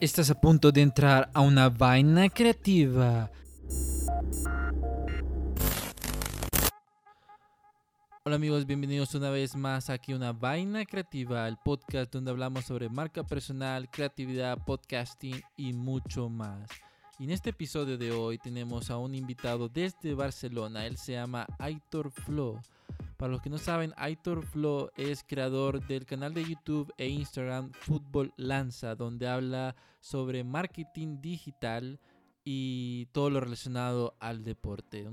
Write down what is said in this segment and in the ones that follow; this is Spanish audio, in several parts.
Estás a punto de entrar a una vaina creativa. Hola amigos, bienvenidos una vez más aquí a Una Vaina Creativa, el podcast donde hablamos sobre marca personal, creatividad, podcasting y mucho más. Y en este episodio de hoy tenemos a un invitado desde Barcelona, él se llama Aitor Flo. Para los que no saben, Aitor Flo es creador del canal de YouTube e Instagram Fútbol Lanza, donde habla sobre marketing digital y todo lo relacionado al deporte.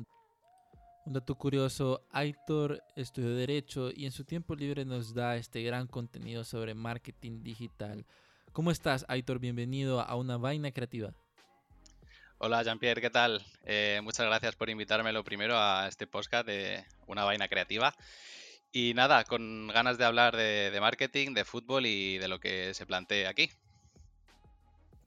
Un dato curioso, Aitor estudió Derecho y en su tiempo libre nos da este gran contenido sobre marketing digital. ¿Cómo estás, Aitor? Bienvenido a una vaina creativa. Hola Jean-Pierre, ¿qué tal? Eh, muchas gracias por invitarme lo primero a este podcast de Una Vaina Creativa. Y nada, con ganas de hablar de, marketing, de fútbol y de lo que se plantea aquí.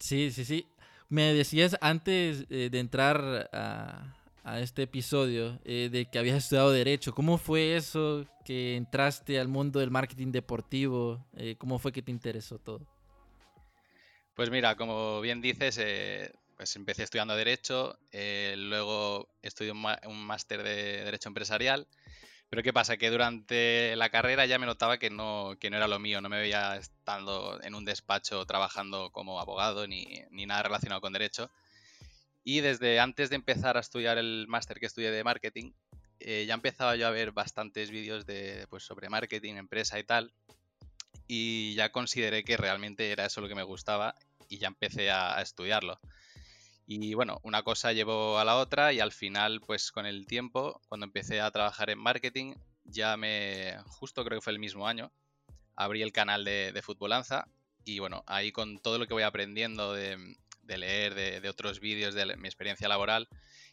Sí, sí, sí. Me decías antes eh, de entrar a, este episodio eh, de que habías estudiado Derecho. ¿Cómo fue eso que entraste al mundo del marketing deportivo? ¿Cómo fue que te interesó todo? Pues mira, como bien dices, pues empecé estudiando Derecho, eh, luego estudié un máster de Derecho Empresarial, pero ¿qué pasa? Que durante la carrera ya me notaba que no, que no era lo mío, no me veía estando en un despacho trabajando como abogado ni, nada relacionado con Derecho. Y desde antes de empezar a estudiar el máster que estudié de marketing, eh, ya empezaba yo a ver bastantes vídeos de, pues, sobre marketing, empresa y tal. Y ya consideré que realmente era eso lo que me gustaba y ya empecé a estudiarlo. Y bueno, una cosa llevó a la otra y al final, pues con el tiempo, cuando empecé a trabajar en marketing, ya me, justo creo que fue el mismo año, abrí el canal de, de Futbolanza y bueno, ahí con todo lo que voy aprendiendo de, leer, de, de otros vídeos, de mi experiencia laboral,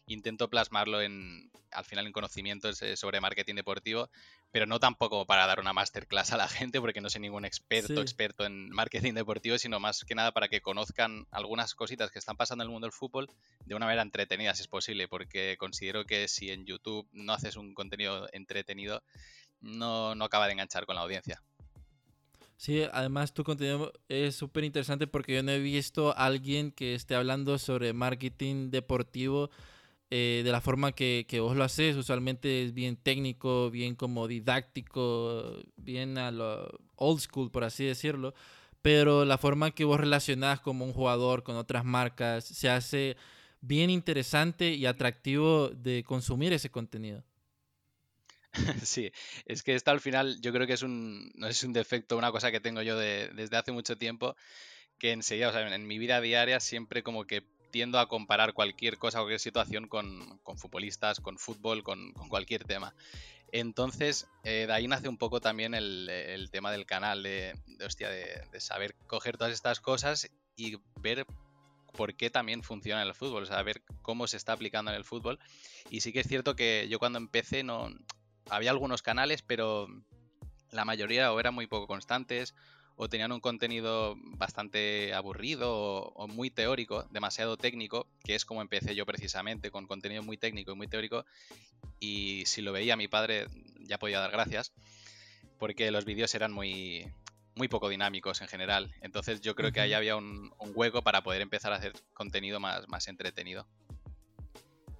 intento plasmarlo en, al final en conocimientos eh, sobre marketing deportivo, pero no tampoco para dar una masterclass a la gente, porque no soy ningún experto, experto en marketing deportivo, sino más que nada para que conozcan algunas cositas que están pasando en el mundo del fútbol de una manera entretenida, si es posible, porque considero que si en YouTube no haces un contenido entretenido, no, no acaba de enganchar con la audiencia. Sí, además tu contenido es súper interesante porque yo no he visto a alguien que esté hablando sobre marketing deportivo eh, de la forma que, que, vos lo haces. Usualmente es bien técnico, bien como didáctico, bien a lo old school, por así decirlo. Pero la forma que vos relacionás como un jugador con otras marcas se hace bien interesante y atractivo de consumir ese contenido. Sí, es que esto al final yo creo que es un, no es un defecto, una cosa que tengo yo de, desde hace mucho tiempo, que enseguida, o sea, en mi vida diaria siempre como que tiendo a comparar cualquier cosa, cualquier situación con, futbolistas, con fútbol, con, cualquier tema. Entonces, eh, de ahí nace un poco también el, tema del canal, de, hostia, de, saber coger todas estas cosas y ver por qué también funciona el fútbol, o sea, ver cómo se está aplicando en el fútbol. Y sí que es cierto que yo cuando empecé no había algunos canales, pero la mayoría o eran muy poco constantes o tenían un contenido bastante aburrido o, muy teórico, demasiado técnico, que es como empecé yo precisamente, con contenido muy técnico y muy teórico, y si lo veía mi padre ya podía dar gracias, porque los vídeos eran muy, muy poco dinámicos en general. Entonces yo creo que ahí había un, un, hueco para poder empezar a hacer contenido más, más entretenido.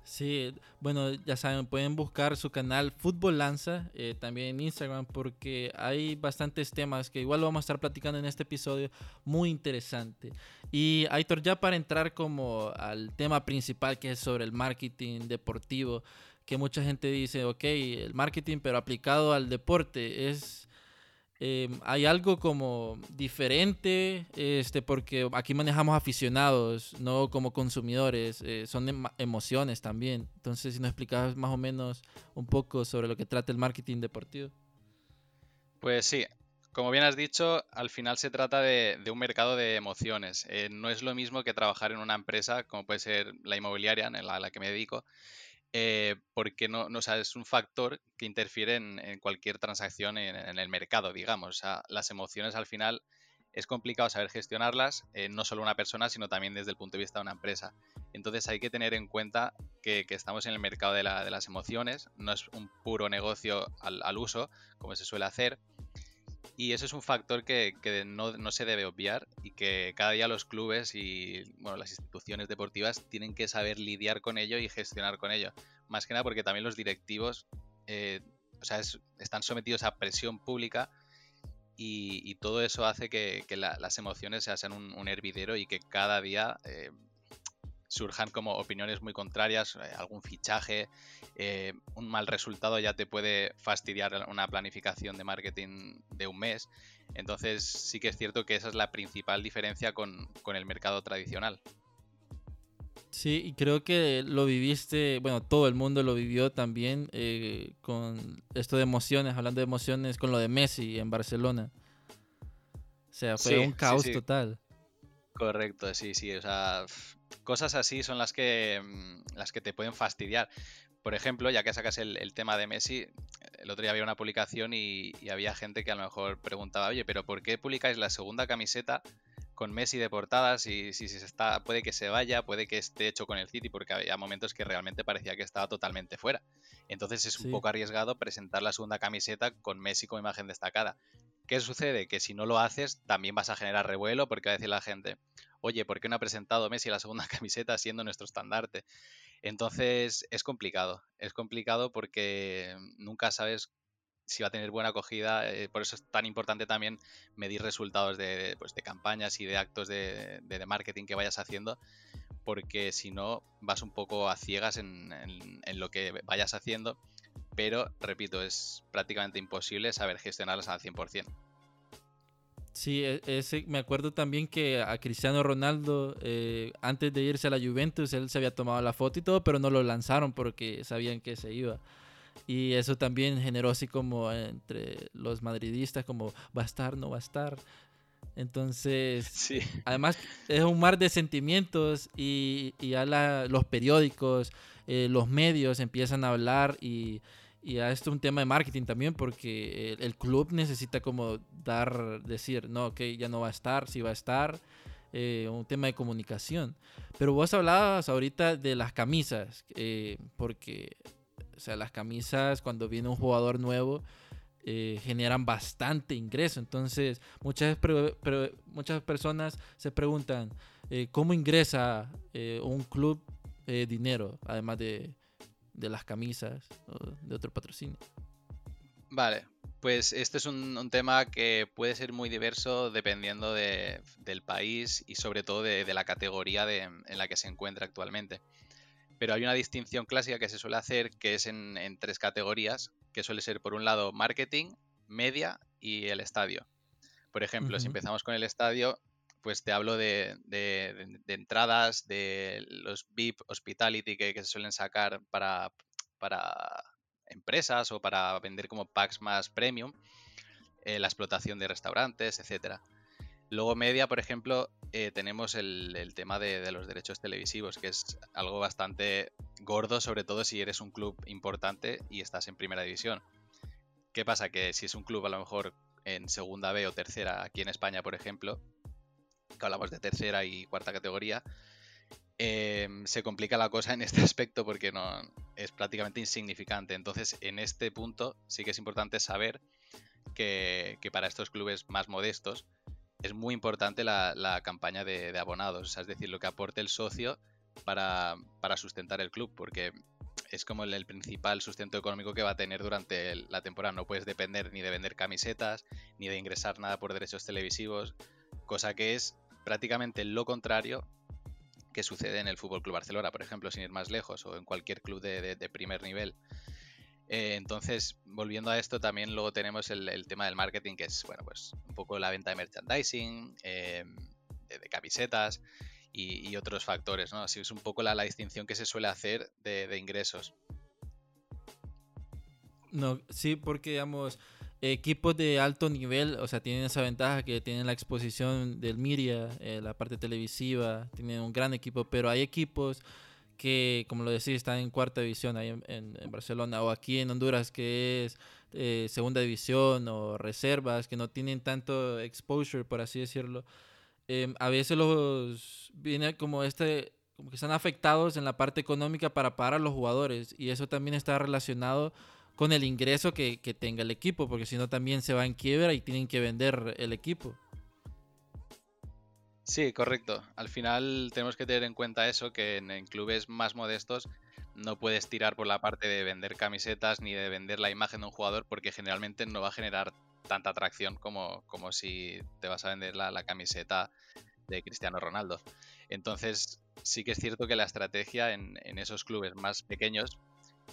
Sí, bueno, ya saben, pueden buscar su canal Fútbol Lanza eh, también en Instagram porque hay bastantes temas que igual vamos a estar platicando en este episodio muy interesante. Y Aitor, ya para entrar como al tema principal que es sobre el marketing deportivo, que mucha gente dice, ok, el marketing pero aplicado al deporte es Em, hay algo como diferente, este, porque aquí manejamos aficionados, no como consumidores, eh, son em, emociones también. Entonces, si nos explicabas más o menos un poco sobre lo que trata el marketing deportivo. Pues sí, como bien has dicho, al final se trata de, un mercado de emociones. Eh, no es lo mismo que trabajar en una empresa, como puede ser la inmobiliaria, en a la que me dedico, eh, porque no, no es un factor que interfiere en, cualquier transacción en, el mercado, digamos. las emociones al final es complicado saber gestionarlas, eh, no solo una persona, sino también desde el punto de vista de una empresa. Entonces hay que tener en cuenta que, estamos en el mercado de, las emociones, no es un puro negocio al, uso, como se suele hacer. Y eso es un factor que, no, se debe obviar y que cada día los clubes y bueno, las instituciones deportivas tienen que saber lidiar con ello y gestionar con ello. Más que nada porque también los directivos eh, o sea, están sometidos a presión pública y, todo eso hace que, las emociones sean un, hervidero y que cada día eh, surjan como opiniones muy contrarias, eh, algún fichaje, eh, un mal resultado ya te puede fastidiar una planificación de marketing de un mes. Entonces sí que es cierto que esa es la principal diferencia con, con el mercado tradicional. Sí, y creo que lo viviste, bueno, todo el mundo lo vivió también eh, con esto de emociones, hablando de emociones, con lo de Messi en Barcelona. O sea, fue un caos total. Correcto, sí, sí, o sea, cosas así son las que, mm, las que te pueden fastidiar. Por ejemplo, ya que sacas el, tema de Messi, el otro día había una publicación y, y, había gente que a lo mejor preguntaba, oye, pero ¿por qué publicáis la segunda camiseta con Messi de portadas y si, se está, puede que se vaya, puede que esté hecho con el City, porque había momentos que realmente parecía que estaba totalmente fuera. Entonces es un poco arriesgado presentar la segunda camiseta con Messi como imagen destacada. ¿Qué sucede? Que si no lo haces, también vas a generar revuelo porque va a decir la gente, oye, ¿por qué no ha presentado Messi la segunda camiseta siendo nuestro estandarte? Entonces es complicado, es complicado porque nunca sabes si va a tener buena acogida. Eh, por eso es tan importante también medir resultados de, pues, de campañas y de actos de, de, marketing que vayas haciendo, porque si no vas un poco a ciegas en, en, lo que vayas haciendo. Pero, repito, es prácticamente imposible saber gestionarlas al 100%. Sí, e, ese, me acuerdo también que a Cristiano Ronaldo, eh, antes de irse a la Juventus, él se había tomado la foto y todo, pero no lo lanzaron porque sabían que se iba. Y eso también generó así como entre los madridistas, como va a estar, no va a estar. Entonces, además es un mar de sentimientos y, y ya los periódicos, eh, los medios empiezan a hablar y, y a esto es un tema de marketing también porque el, club necesita como dar, decir, no, ok, ya no va a estar, sí va a estar. Eh, un tema de comunicación. Pero vos hablabas ahorita de las camisas, eh, porque o sea, las camisas cuando viene un jugador nuevo eh, generan bastante ingreso. Entonces, muchas, muchas personas se preguntan, eh, ¿cómo ingresa eh, un club dinero, además de, las camisas o de otro patrocinio? Vale, pues este es un, tema que puede ser muy diverso dependiendo del país y sobre todo de, la categoría en la que se encuentra actualmente pero hay una distinción clásica que se suele hacer que es en, tres categorías, que suele ser por un lado marketing, media y el estadio. Por ejemplo, si empezamos con el estadio, pues te hablo de, entradas, de los VIP hospitality que, se suelen sacar para, para, empresas o para vender como packs más premium, eh, la explotación de restaurantes, etcétera. Luego media, por ejemplo, eh, tenemos el, tema de, los derechos televisivos, que es algo bastante gordo, sobre todo si eres un club importante y estás en primera división. ¿Qué pasa? Que si es un club a lo mejor en segunda B o tercera, aquí en España, por ejemplo, que hablamos de tercera y cuarta categoría, em, se complica la cosa en este aspecto porque no es prácticamente insignificante. Entonces, en este punto sí que es importante saber que para estos clubes más modestos, es muy importante la, campaña de, abonados, es decir, lo que aporte el socio para, sustentar el club, porque es como el, principal sustento económico que va a tener durante la temporada. No puedes depender ni de vender camisetas, ni de ingresar nada por derechos televisivos, cosa que es prácticamente lo contrario que sucede en el Fútbol Club Barcelona, por ejemplo, sin ir más lejos, o en cualquier club de primer nivel. Eh, entonces, volviendo a esto, también luego tenemos el, tema del marketing, que es, bueno, pues un poco la venta de merchandising, eh, de, camisetas y, otros factores, ¿no? Así es un poco la, distinción que se suele hacer de, ingresos. No, sí, porque, digamos, equipos de alto nivel, o sea, tienen esa ventaja que tienen la exposición del media, eh, la parte televisiva, tienen un gran equipo, pero hay equipos que, como lo decía, están en cuarta división ahí en, Barcelona, o aquí en Honduras, que es eh, segunda división, o reservas, que no tienen tanto exposure, por así decirlo. Em, a veces los viene como este, como que están afectados en la parte económica para pagar a los jugadores, y eso también está relacionado con el ingreso que, que tenga el equipo, porque si no también se va en quiebra y tienen que vender el equipo. Sí, correcto. Al final tenemos que tener en cuenta eso, que en, clubes más modestos no puedes tirar por la parte de vender camisetas ni de vender la imagen de un jugador porque generalmente no va a generar tanta atracción como, como si te vas a vender la, camiseta de Cristiano Ronaldo. Entonces sí que es cierto que la estrategia en, esos clubes más pequeños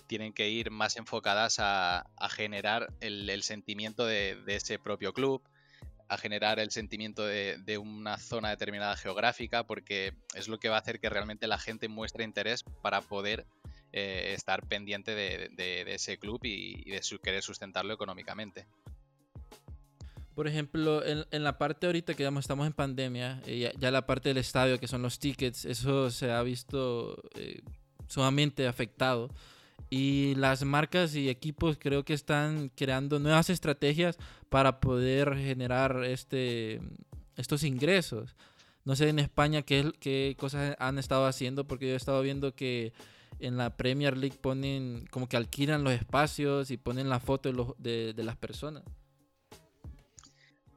tienen que ir más enfocadas a, generar el, sentimiento de, ese propio club, a generar el sentimiento de, una zona determinada geográfica, porque es lo que va a hacer que realmente la gente muestre interés para poder eh, estar pendiente de, ese club y, de querer sustentarlo económicamente. Por ejemplo, en, la parte ahorita que estamos en pandemia, eh, ya, la parte del estadio, que son los tickets, eso se ha visto eh, sumamente afectado. Y las marcas y equipos creo que están creando nuevas estrategias para poder generar este, estos ingresos. No sé en España qué, qué cosas han estado haciendo, porque yo he estado viendo que en la Premier League ponen como que alquilan los espacios y ponen la foto de, de las personas.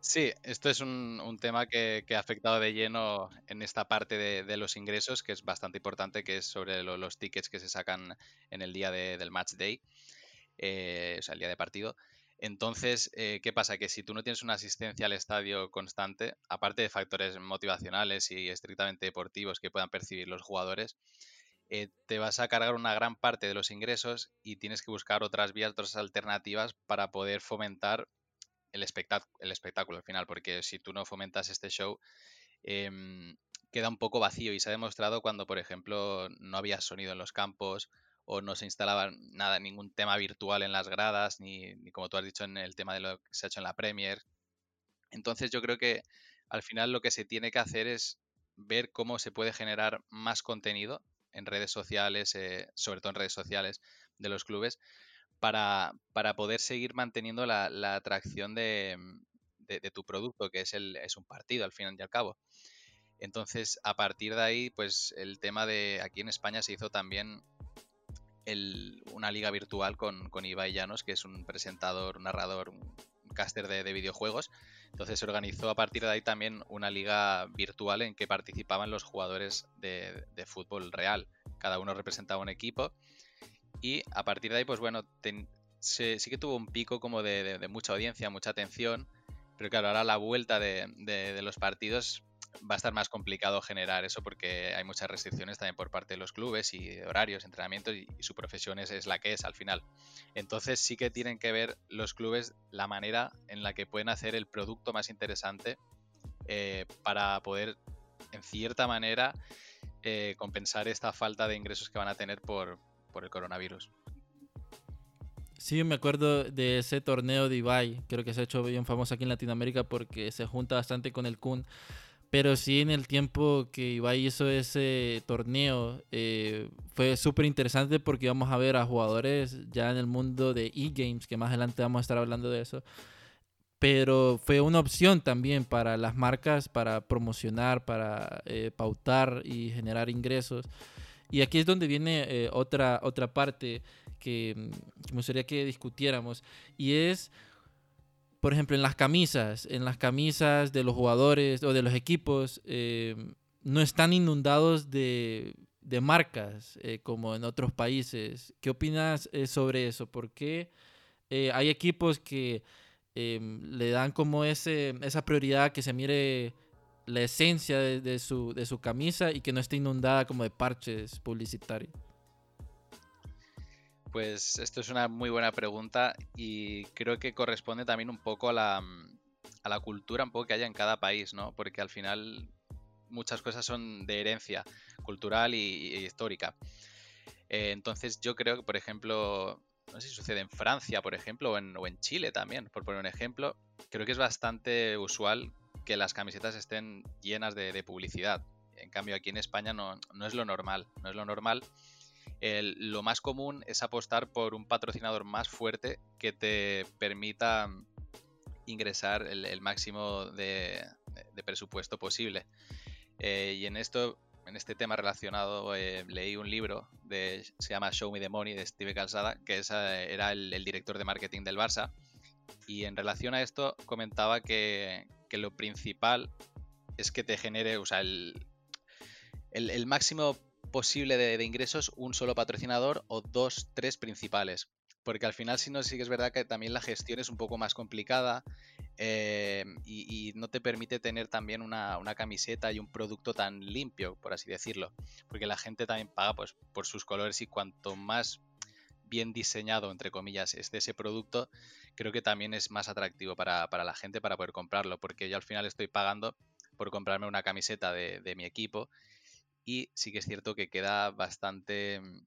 Sí, esto es un, tema que, ha afectado de lleno en esta parte de, los ingresos, que es bastante importante, que es sobre los tickets que se sacan en el día del match day, eh, o sea, el día de partido. Entonces, eh, ¿qué pasa? Que si tú no tienes una asistencia al estadio constante, aparte de factores motivacionales y estrictamente deportivos que puedan percibir los jugadores, eh, te vas a cargar una gran parte de los ingresos y tienes que buscar otras vías, otras alternativas para poder fomentar el, el espectáculo al final, porque si tú no fomentas este show, em, queda un poco vacío y se ha demostrado cuando, por ejemplo, no había sonido en los campos o no se instalaba nada, ningún tema virtual en las gradas, ni, como tú has dicho en el tema de lo que se ha hecho en la Premier. Entonces yo creo que al final lo que se tiene que hacer es ver cómo se puede generar más contenido en redes sociales, eh, sobre todo en redes sociales de los clubes, para, poder seguir manteniendo la, atracción de, tu producto, que es, el, es un partido al fin y al cabo. Entonces, a partir de ahí, pues el tema de aquí en España se hizo también una liga virtual con, con Ibai Llanos, que es un presentador, narrador, un caster de, videojuegos. Entonces se organizó a partir de ahí también una liga virtual en que participaban los jugadores de, de fútbol real. Cada uno representaba un equipo y a partir de ahí, pues bueno, sí que tuvo un pico como de, mucha audiencia, mucha atención. Pero claro, ahora la vuelta de, los partidos va a estar más complicado generar eso porque hay muchas restricciones también por parte de los clubes y horarios, entrenamientos y, su profesión es, la que es al final. Entonces sí que tienen que ver los clubes la manera en la que pueden hacer el producto más interesante eh, para poder, en cierta manera, eh, compensar esta falta de ingresos que van a tener por, por el coronavirus. Sí, me acuerdo de ese torneo de Ibai, creo que se ha hecho bien famoso aquí en Latinoamérica porque se junta bastante con el Kun. Pero sí, en el tiempo que Ibai hizo ese torneo, eh, fue súper interesante porque vamos a ver a jugadores ya en el mundo de e-games, que más adelante vamos a estar hablando de eso. Pero fue una opción también para las marcas, para promocionar, para eh, pautar y generar ingresos. Y aquí es donde viene eh, otra, otra parte que, me gustaría que discutiéramos. Y es, por ejemplo, en las camisas, en las camisas de los jugadores o de los equipos, eh, no están inundados de, de marcas eh, como en otros países. ¿Qué opinas sobre eso? ¿Por qué hay equipos que le dan como ese, esa prioridad que se mire la esencia de, su, de su camisa y que no esté inundada como de parches publicitarios? Pues esto es una muy buena pregunta y creo que corresponde también un poco a la, a la cultura un poco que haya en cada país, ¿no? Porque al final muchas cosas son de herencia cultural y, histórica. Eh, entonces yo creo que, por ejemplo, no sé si sucede en Francia, por ejemplo, o en, o en Chile también, por poner un ejemplo, creo que es bastante usual que las camisetas estén llenas de, publicidad. En cambio, aquí en España no, es lo normal. No es lo normal. lo más común es apostar por un patrocinador más fuerte que te permita ingresar el, máximo de, presupuesto posible. Eh, y en esto, en este tema relacionado, eh, leí un libro de, se llama Show Me the Money de Steve Calzada, que era el, director de marketing del Barça. Y en relación a esto comentaba que, lo principal es que te genere, o sea, el, máximo posible de, ingresos un solo patrocinador o dos, tres principales. Porque al final, si no, sí que es verdad que también la gestión es un poco más complicada. Eh, y, no te permite tener también una, camiseta y un producto tan limpio, por así decirlo, porque la gente también paga pues, por sus colores y cuanto más bien diseñado, entre comillas, esté ese producto, creo que también es más atractivo para, la gente para poder comprarlo, porque yo al final estoy pagando por comprarme una camiseta de, de mi equipo y sí que es cierto que queda bastante mm,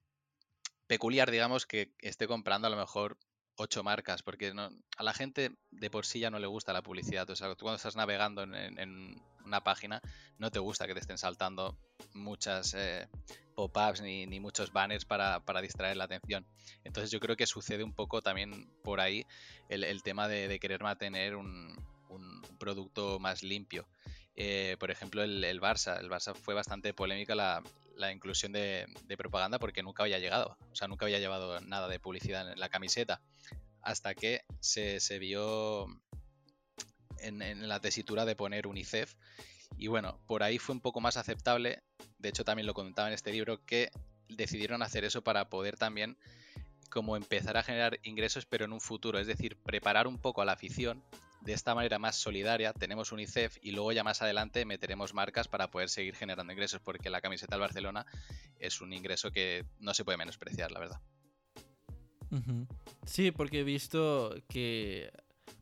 peculiar, digamos, que esté comprando a lo mejor ocho marcas, porque a la gente de por sí ya no le gusta la publicidad. O sea, tú cuando estás navegando en, una página, no te gusta que te estén saltando muchas eh, pop-ups ni, muchos banners para, distraer la atención. Entonces yo creo que sucede un poco también por ahí el, tema de, querer mantener un, producto más limpio. Eh, por ejemplo, el, el, Barça. El Barça fue bastante polémica la, la inclusión de, propaganda porque nunca había llegado, o sea, nunca había llevado nada de publicidad en la camiseta, hasta que se, vio en, la tesitura de poner UNICEF. Y bueno, por ahí fue un poco más aceptable, de hecho también lo comentaba en este libro, que decidieron hacer eso para poder también como empezar a generar ingresos, pero en un futuro, es decir, preparar un poco a la afición de esta manera más solidaria. Tenemos UNICEF y luego ya más adelante meteremos marcas para poder seguir generando ingresos, porque la camiseta del Barcelona es un ingreso que no se puede menospreciar, la verdad. Sí, porque he visto que,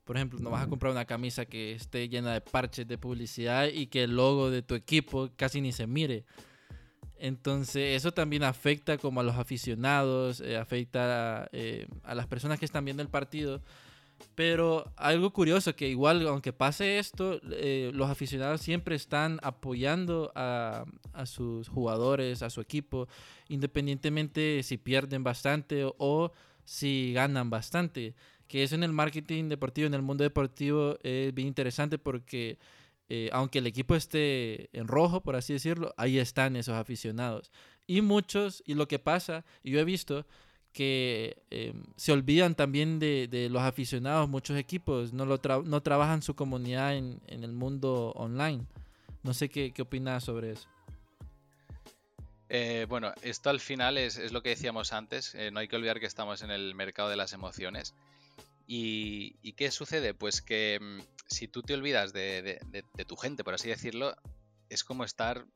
por ejemplo, no vas a comprar una camisa que esté llena de parches de publicidad y que el logo de tu equipo casi ni se mire. Entonces eso también afecta como a los aficionados, eh, afecta eh, a las personas que están viendo el partido pero algo curioso que igual, aunque pase esto, eh, los aficionados siempre están apoyando a, sus jugadores, a su equipo, independientemente si pierden bastante o, si ganan bastante. Que eso en el marketing deportivo, en el mundo deportivo, es bien interesante porque eh, aunque el equipo esté en rojo, por así decirlo, ahí están esos aficionados. Y muchos, y lo que pasa, y yo he visto, que em, se olvidan también de, los aficionados, muchos equipos no, lo no trabajan su comunidad en, el mundo online. No sé qué, qué opinas sobre eso. Eh, bueno, esto al final es, lo que decíamos antes, eh, no hay que olvidar que estamos en el mercado de las emociones. ¿Y, qué sucede? Pues que em, si tú te olvidas de, tu gente, por así decirlo, es como estar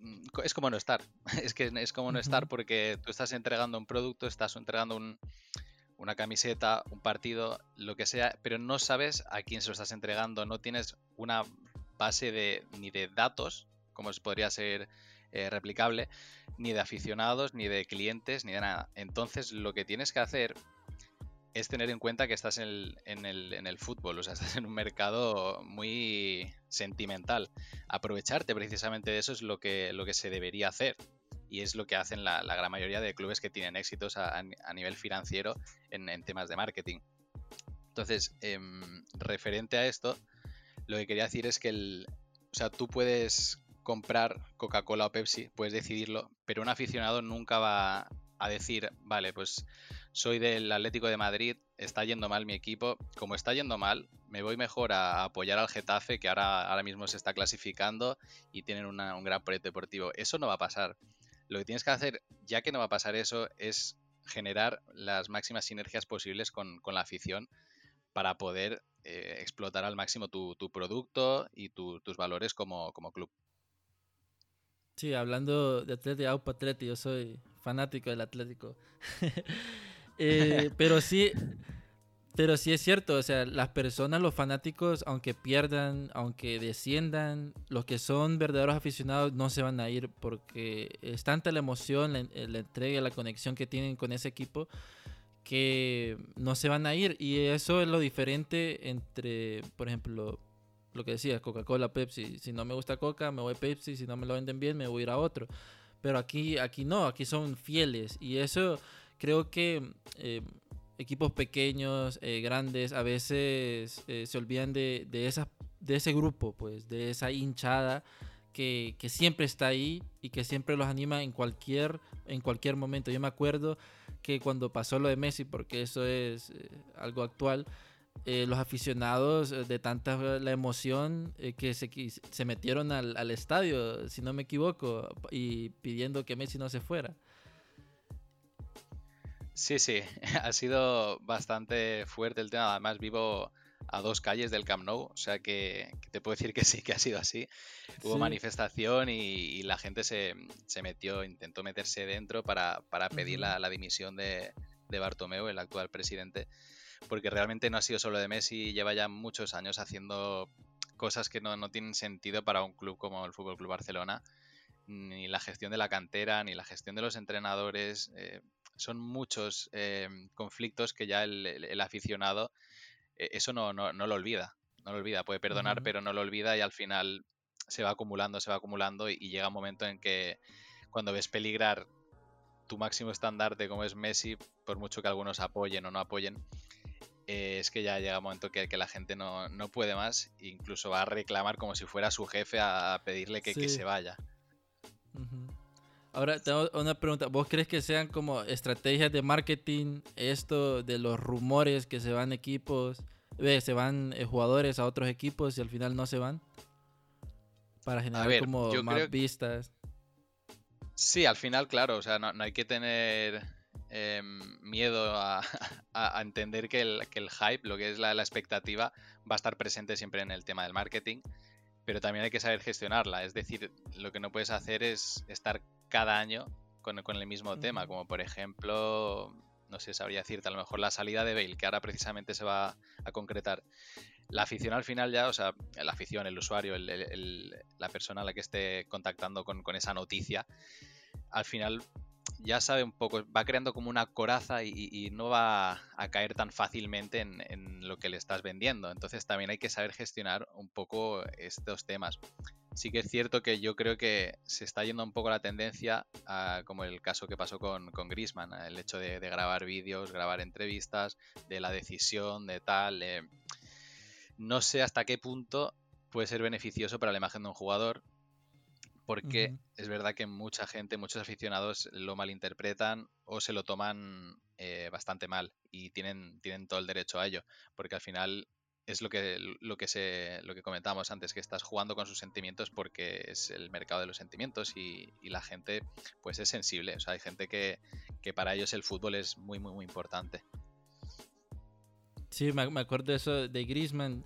Mm, es como no estar. Es que es como no estar porque tú estás entregando un producto, estás entregando una camiseta, un partido, lo que sea, pero no sabes a quién se lo estás entregando, no tienes una base de ni de datos, como podría ser eh, replicable, ni de aficionados, ni de clientes, ni de nada. Entonces lo que tienes que hacer es tener en cuenta que estás en el, fútbol, o sea, estás en un mercado muy sentimental. Aprovecharte precisamente de eso es lo que, lo que se debería hacer y es lo que hacen la, gran mayoría de clubes que tienen éxitos a, nivel financiero en, temas de marketing. Entonces, em, referente a esto, lo que quería decir es que el, o sea, tú puedes comprar Coca-Cola o Pepsi, puedes decidirlo, pero un aficionado nunca va a decir, vale, pues soy del Atlético de Madrid, está yendo mal mi equipo, como está yendo mal, me voy mejor a apoyar al Getafe, que ahora, ahora mismo se está clasificando y tienen un gran proyecto deportivo. Eso no va a pasar. Lo que tienes que hacer, ya que no va a pasar eso, es generar las máximas sinergias posibles con, la afición para poder eh, explotar al máximo tu, producto y tus valores como, club. Sí, hablando de Atlético, Aupa Atleti, yo soy fanático del Atlético. Eh, pero sí, pero sí es cierto, o sea, las personas, los fanáticos, aunque pierdan, aunque desciendan, los que son verdaderos aficionados no se van a ir porque es tanta la emoción, la, la entrega, la conexión que tienen con ese equipo que no se van a ir. Y eso es lo diferente entre, por ejemplo, lo que decía, Coca-Cola, Pepsi. Si no me gusta Coca, me voy a Pepsi. Si no me lo venden bien, me voy a ir a otro. Pero aquí, aquí no, aquí son fieles. Y eso creo que eh, equipos pequeños, eh, grandes, a veces eh, se olvidan de, de, esa, de ese grupo, pues, de esa hinchada que, siempre está ahí y que siempre los anima en cualquier, en cualquier momento. Yo me acuerdo que cuando pasó lo de Messi, porque eso es eh, algo actual, eh, los aficionados de tanta la emoción que se, se metieron al, al, estadio, si no me equivoco, y pidiendo que Messi no se fuera. Sí, sí, ha sido bastante fuerte el tema. Además, vivo a dos calles del Camp Nou, o sea que, te puedo decir que sí, que ha sido así. Hubo manifestación y, la gente se, metió, intentó meterse dentro para, pedir la, dimisión de, de Bartomeu, el actual presidente, porque realmente no ha sido solo de Messi, lleva ya muchos años haciendo cosas que no, tienen sentido para un club como el Fútbol Club Barcelona, ni la gestión de la cantera, ni la gestión de los entrenadores. Eh, son muchos eh, conflictos que ya el aficionado e, eso no, no, no, lo olvida. No lo olvida, puede perdonar, pero no lo olvida y al final se va acumulando, se va acumulando y, llega un momento en que cuando ves peligrar tu máximo estandarte como es Messi, por mucho que algunos apoyen o no apoyen, eh, es que ya llega un momento que, que la gente no, no, puede más, incluso va a reclamar como si fuera su jefe a, pedirle que, que, se vaya. Ahora tengo una pregunta. ¿Vos crees que sean como estrategias de marketing esto de los rumores que se van equipos, se van eh, jugadores a otros equipos y al final no se van? Para generar como más vistas. Sí, al final, claro, o sea, no, hay que tener em, miedo a, entender que el, que el, hype, lo que es la, la expectativa, va a estar presente siempre en el tema del marketing pero también hay que saber gestionarla. Es decir, lo que no puedes hacer es estar cada año con, el mismo tema, como por ejemplo, no sé, sabría decirte, a lo mejor la salida de Bale, que ahora precisamente se va a concretar. La afición al final ya, o sea, la afición, el usuario, la persona a la que esté contactando con, con esa noticia, al final ya sabe un poco, va creando como una coraza y, no va a caer tan fácilmente en, lo que le estás vendiendo. Entonces también hay que saber gestionar un poco estos temas. Sí que es cierto que yo creo que se está yendo un poco la tendencia, a, como el caso que pasó con, con Grisman, el hecho de, grabar vídeos, grabar entrevistas, de la decisión, de tal. no sé hasta qué punto puede ser beneficioso para la imagen de un jugador, porque es verdad que mucha gente, muchos aficionados lo malinterpretan o se lo toman eh, bastante mal y tienen, tienen todo el derecho a ello, porque al final es lo que, lo que se, lo que comentábamos antes, que estás jugando con sus sentimientos porque es el mercado de los sentimientos y, la gente pues es sensible. O sea, hay gente que, para ellos el fútbol es muy, muy, muy importante. Sí, me, me acuerdo de eso de Griezmann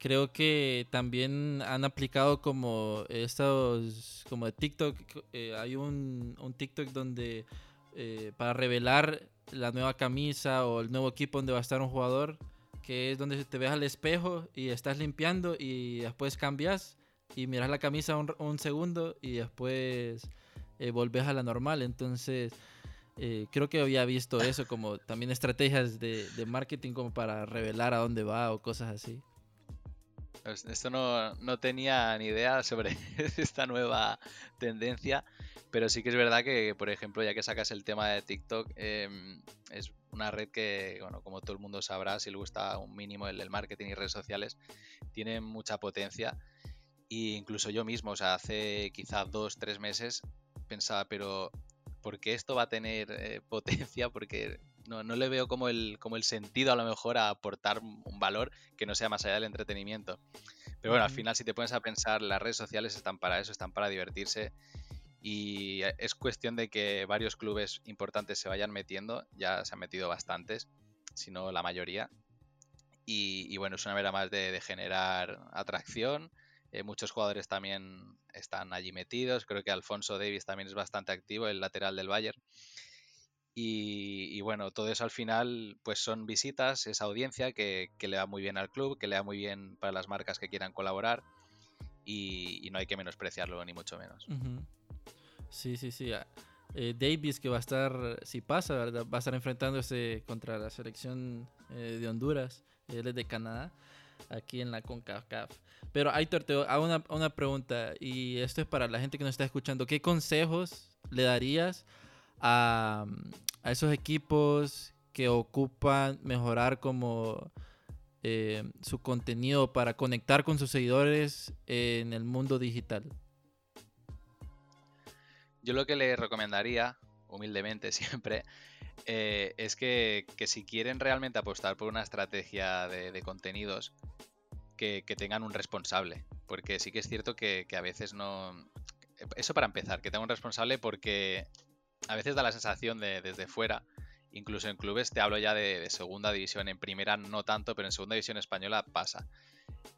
creo que también han aplicado como estos, como de TikTok, eh, hay un, TikTok donde eh, para revelar la nueva camisa o el nuevo equipo donde va a estar un jugador, que es donde te ves al espejo y estás limpiando y después cambias y miras la camisa un, un segundo y después eh, volves a la normal. Entonces, creo que había visto eso como también estrategias de, de marketing como para revelar a dónde va o cosas así. Esto no, tenía ni idea sobre esta nueva tendencia, pero sí que es verdad que, por ejemplo, ya que sacas el tema de TikTok, em, es una red que, bueno, como todo el mundo sabrá, si le gusta un mínimo el, el marketing y redes sociales, tiene mucha potencia. Y incluso yo mismo, o sea, hace quizá dos, tres meses pensaba, pero ¿por qué esto va a tener eh, potencia? Porque no, no, le veo como el, como el sentido a lo mejor a aportar un valor que no sea más allá del entretenimiento. Pero bueno, al final si te pones a pensar, las redes sociales están para eso, están para divertirse y es cuestión de que varios clubes importantes se vayan metiendo, ya se han metido bastantes, si no la mayoría. Y, bueno, es una manera más de, generar atracción. Eh, muchos jugadores también están allí metidos. Creo que Alfonso Davis también es bastante activo, el lateral del Bayern. Y, bueno, todo eso al final pues son visitas, esa audiencia que, le da muy bien al club, que le da muy bien para las marcas que quieran colaborar y, no hay que menospreciarlo ni mucho menos. Sí, sí, sí. Ah, eh, Davis que va a estar, si pasa, ¿verdad? va a estar enfrentándose contra la selección eh, de Honduras, él es de Canadá, aquí en la CONCACAF. Pero Aitor, te hago una, una pregunta y esto es para la gente que nos está escuchando. ¿Qué consejos le darías? A, esos equipos que ocupan mejorar como eh, su contenido para conectar con sus seguidores en el mundo digital? yo lo que le recomendaría, humildemente siempre, eh, es que, si quieren realmente apostar por una estrategia de, contenidos, que, tengan un responsable. Porque sí que es cierto que, a veces no... Eso para empezar, que tenga un responsable porque a veces da la sensación de desde fuera, incluso en clubes, te hablo ya de, segunda división, en primera no tanto, pero en segunda división española pasa.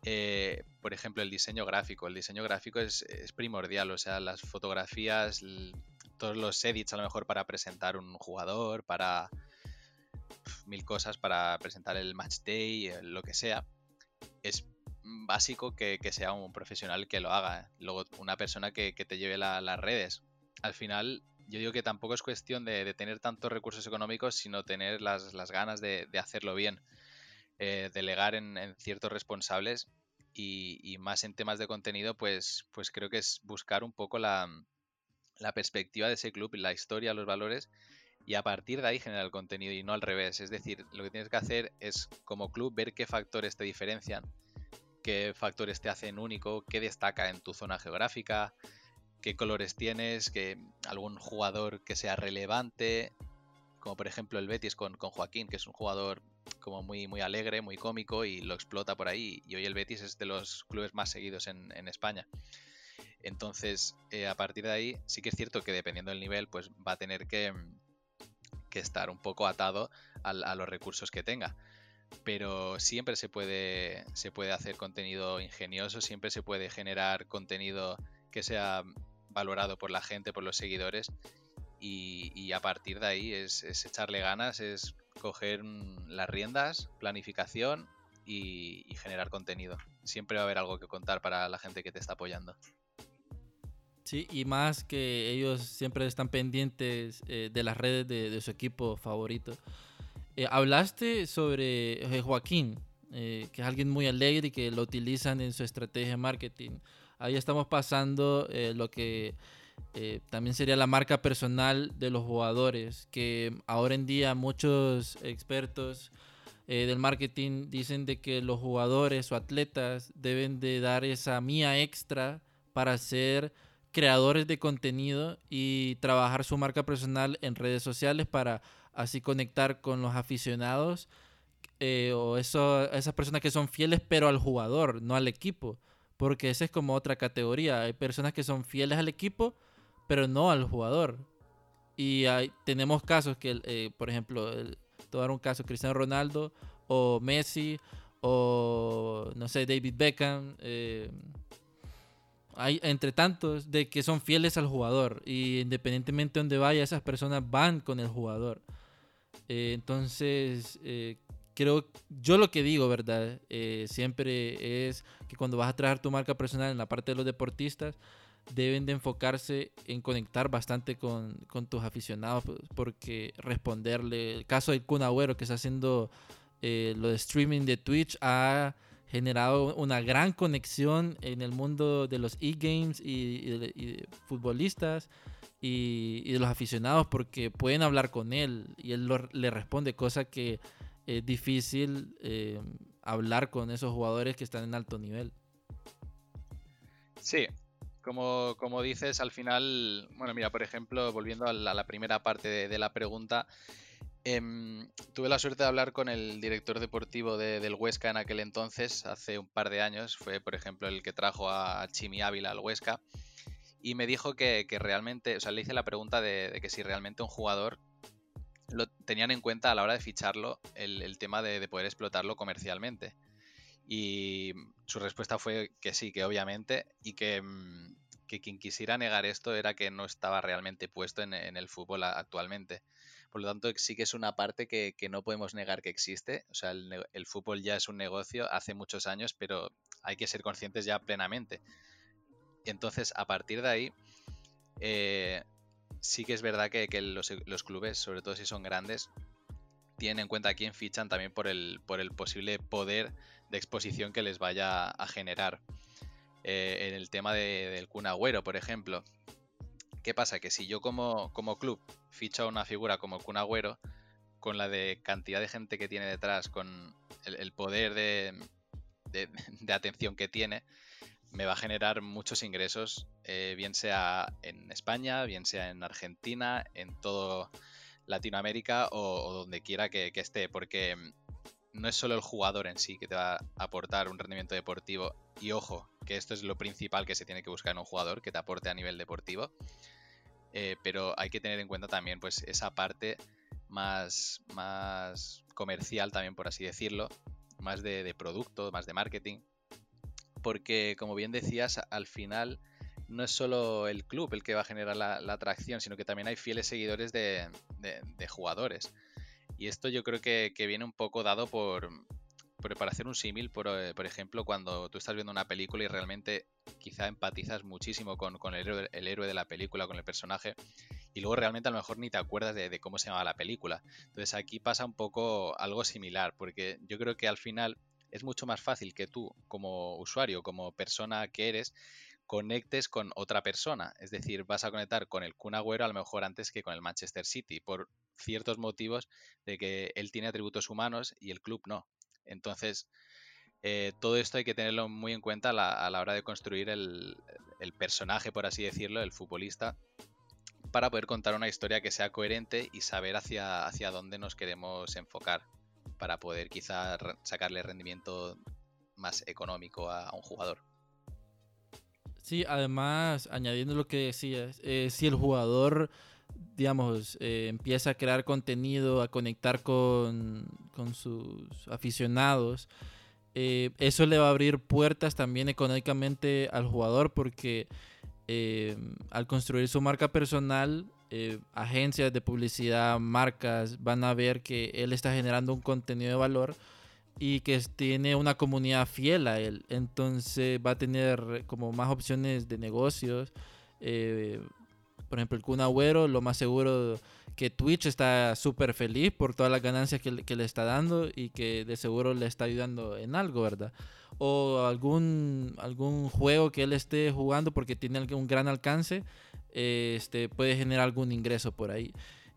Eh, por ejemplo, el diseño gráfico. El diseño gráfico es, primordial, o sea, las fotografías, todos los edits a lo mejor para presentar un jugador, para mil cosas, para presentar el match day, lo que sea. Es básico que, sea un profesional que lo haga. Luego, una persona que, te lleve las redes. Al final, yo digo que tampoco es cuestión de, tener tantos recursos económicos, sino tener las, ganas de, hacerlo bien. Eh, delegar en, ciertos responsables y, y, más en temas de contenido, pues, pues creo que es buscar un poco la, la perspectiva de ese club, la historia, los valores, y a partir de ahí generar el contenido y no al revés. Es decir, lo que tienes que hacer es como club ver qué factores te diferencian, qué factores te hacen único, qué destaca en tu zona geográfica, qué colores tienes, que algún jugador que sea relevante, como por ejemplo el Betis con, Joaquín, que es un jugador como muy, muy alegre, muy cómico y lo explota por ahí. Y hoy el Betis es de los clubes más seguidos en, en España. Entonces, eh, a partir de ahí, sí que es cierto que dependiendo del nivel, pues va a tener que, mm, estar un poco atado a, los recursos que tenga. Pero siempre se puede, se puede hacer contenido ingenioso, siempre se puede generar contenido que sea valorado por la gente, por los seguidores. Y, a partir de ahí es, echarle ganas, es coger mm, las riendas, planificación y generar contenido. Siempre va a haber algo que contar para la gente que te está apoyando. Sí, y más que ellos siempre están pendientes eh, de las redes de, su equipo favorito. Eh, hablaste sobre eh, Joaquín, que es alguien muy alegre y que lo utilizan en su estrategia de marketing. Ahí estamos pasando lo que también sería la marca personal de los jugadores, que ahora en día muchos expertos del marketing dicen de que los jugadores o atletas deben de dar esa mía extra para ser creadores de contenido y trabajar su marca personal en redes sociales para así conectar con los aficionados eh, o eso, esas personas que son fieles pero al jugador, no al equipo. Porque esa es como otra categoría. Hay personas que son fieles al equipo pero no al jugador. Y hay, tenemos casos que, eh, por ejemplo, el, dar un caso, Cristiano Ronaldo o Messi o, no sé, David Beckham. Eh, hay entre tantos de que son fieles al jugador y independientemente de donde vaya esas personas van con el jugador eh, entonces creo yo lo que digo verdad eh, siempre es que cuando vas a trabajar tu marca personal en la parte de los deportistas deben de enfocarse en conectar bastante con, con tus aficionados pues, porque responderle el caso del Kun Agüero que está haciendo lo de streaming de Twitch a generado una gran conexión en el mundo de los e-games y, de futbolistas y, de los aficionados porque pueden hablar con él y él le responde, cosa que es difícil eh, hablar con esos jugadores que están en alto nivel. Sí, como, como dices, al final, bueno, mira, por ejemplo, volviendo a la, primera parte de la pregunta, Em, tuve la suerte de hablar con el director deportivo del Huesca en aquel entonces, hace un par de años. Fue, por ejemplo, el que trajo a Chimi Ávila al Huesca. Y me dijo que, realmente, o sea, le hice la pregunta de, que si realmente un jugador lo tenían en cuenta a la hora de ficharlo el, tema de, poder explotarlo comercialmente. Y su respuesta fue que sí, que obviamente, y que, mm, quien quisiera negar esto era que no estaba realmente puesto en el fútbol actualmente. Por lo tanto, sí que es una parte que, no podemos negar que existe. O sea, el, fútbol ya es un negocio hace muchos años, pero hay que ser conscientes ya plenamente. Entonces, a partir de ahí, eh, sí que es verdad que, los, clubes, sobre todo si son grandes, tienen en cuenta a quién fichan también por el, por el posible poder de exposición que les vaya a generar. Eh, en el tema del Kun Agüero, por ejemplo, ¿Qué pasa? Que si yo como, club ficho a una figura como Kun Agüero, con la de cantidad de gente que tiene detrás, con el, poder de, de, atención que tiene, me va a generar muchos ingresos, eh, bien sea en España, bien sea en Argentina, en todo Latinoamérica o, donde quiera que, esté, porque no es solo el jugador en sí que te va a aportar un rendimiento deportivo, y ojo, que esto es lo principal que se tiene que buscar en un jugador, que te aporte a nivel deportivo, eh, pero hay que tener en cuenta también pues esa parte más, más comercial también, por así decirlo, más de producto, más de marketing, porque como bien decías, al final no es solo el club el que va a generar la, atracción, sino que también hay fieles seguidores de, jugadores. Y esto yo creo que, viene un poco dado por, para hacer un símil, eh, por, ejemplo, cuando tú estás viendo una película y realmente quizá empatizas muchísimo con, el, héroe, de la película, con el personaje, y luego realmente a lo mejor ni te acuerdas de, de, cómo se llama la película. Entonces aquí pasa un poco algo similar, porque yo creo que al final es mucho más fácil que tú, como usuario, como persona que eres, conectes con otra persona. Es decir, vas a conectar con el Kun Agüero a lo mejor antes que con el Manchester City, por ciertos motivos de que él tiene atributos humanos y el club no. Entonces, eh, todo esto hay que tenerlo muy en cuenta a la, hora de construir el, el, personaje, por así decirlo, el futbolista, para poder contar una historia que sea coherente y saber hacia, hacia dónde nos queremos enfocar para poder quizá sacarle rendimiento más económico a, un jugador. Sí, además, añadiendo lo que decías, eh, si el jugador, digamos, eh, empieza a crear contenido, a conectar con, sus aficionados, eh, eso le va a abrir puertas también económicamente al jugador porque al construir su marca personal, eh, agencias de publicidad, marcas, van a ver que él está generando un contenido de valor y que tiene una comunidad fiel a él. Entonces va a tener como más opciones de negocios. Eh, por ejemplo, el Kun Agüero, lo más seguro que Twitch está súper feliz por todas las ganancias que, que, le está dando y que de seguro le está ayudando en algo, ¿verdad? O algún, algún juego que él esté jugando porque tiene un gran alcance este, puede generar algún ingreso por ahí.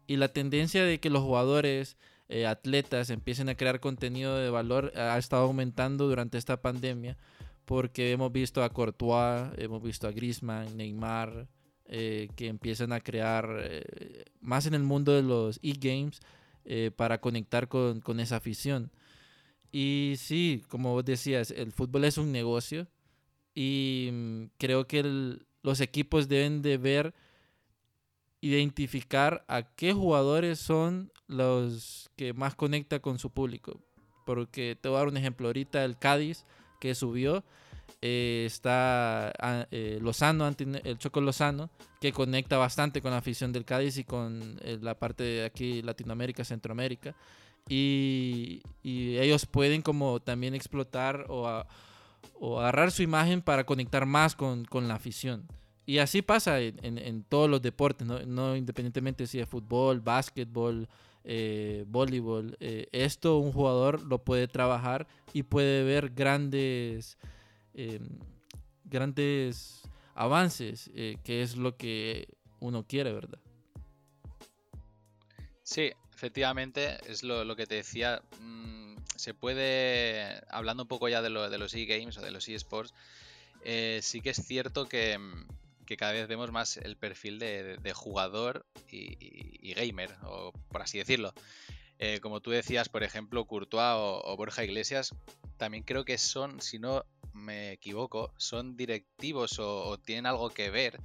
Y la tendencia de que los jugadores, eh, atletas, empiecen a crear contenido de valor ha estado aumentando durante esta pandemia porque hemos visto a Courtois, hemos visto a Griezmann, Neymar, eh, que empiezan a crear eh, más en el mundo de los e-games para conectar con, con, esa afición. Y sí, como vos decías, el fútbol es un negocio y mm, creo que el, los equipos deben de ver, identificar a qué jugadores son los que más conecta con su público. Porque te voy a dar un ejemplo. Ahorita el Cádiz que subió eh, está ah, eh, Lozano, el Choco Lozano, que conecta bastante con la afición del Cádiz y con eh, la parte de aquí Latinoamérica, Centroamérica. Y, ellos pueden como también explotar o, o agarrar su imagen para conectar más con, la afición. Y así pasa en, todos los deportes, ¿no? independientemente si es fútbol, básquetbol, eh, voleibol. Eh, esto un jugador lo puede trabajar y puede ver grandes, em, grandes avances, eh, que es lo que uno quiere, ¿verdad? Sí, efectivamente, es lo, que te decía. Mm, se puede, hablando un poco ya de, lo, de los e-games o de los e-sports, eh, sí que es cierto que, cada vez vemos más el perfil de, jugador y, gamer, o por así decirlo. Eh, como tú decías, por ejemplo, Courtois o, Borja Iglesias, también creo que son, si no me equivoco, son directivos o tienen algo que ver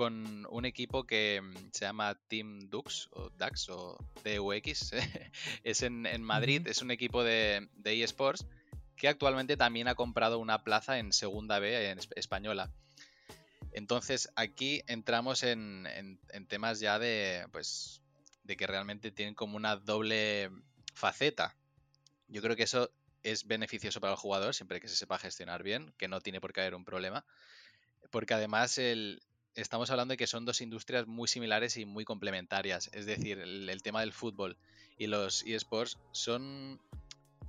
con un equipo que mm, se llama Team Dux o DAX o DUX. es en, Madrid, es un equipo de, eSports que actualmente también ha comprado una plaza en Segunda B en española. Entonces aquí entramos en, temas ya de, pues, de que realmente tienen como una doble faceta. Yo creo que eso es beneficioso para el jugador siempre que se sepa gestionar bien, que no tiene por qué haber un problema. Porque además el, estamos hablando de que son dos industrias muy similares y muy complementarias. Es decir, el, tema del fútbol y los eSports son,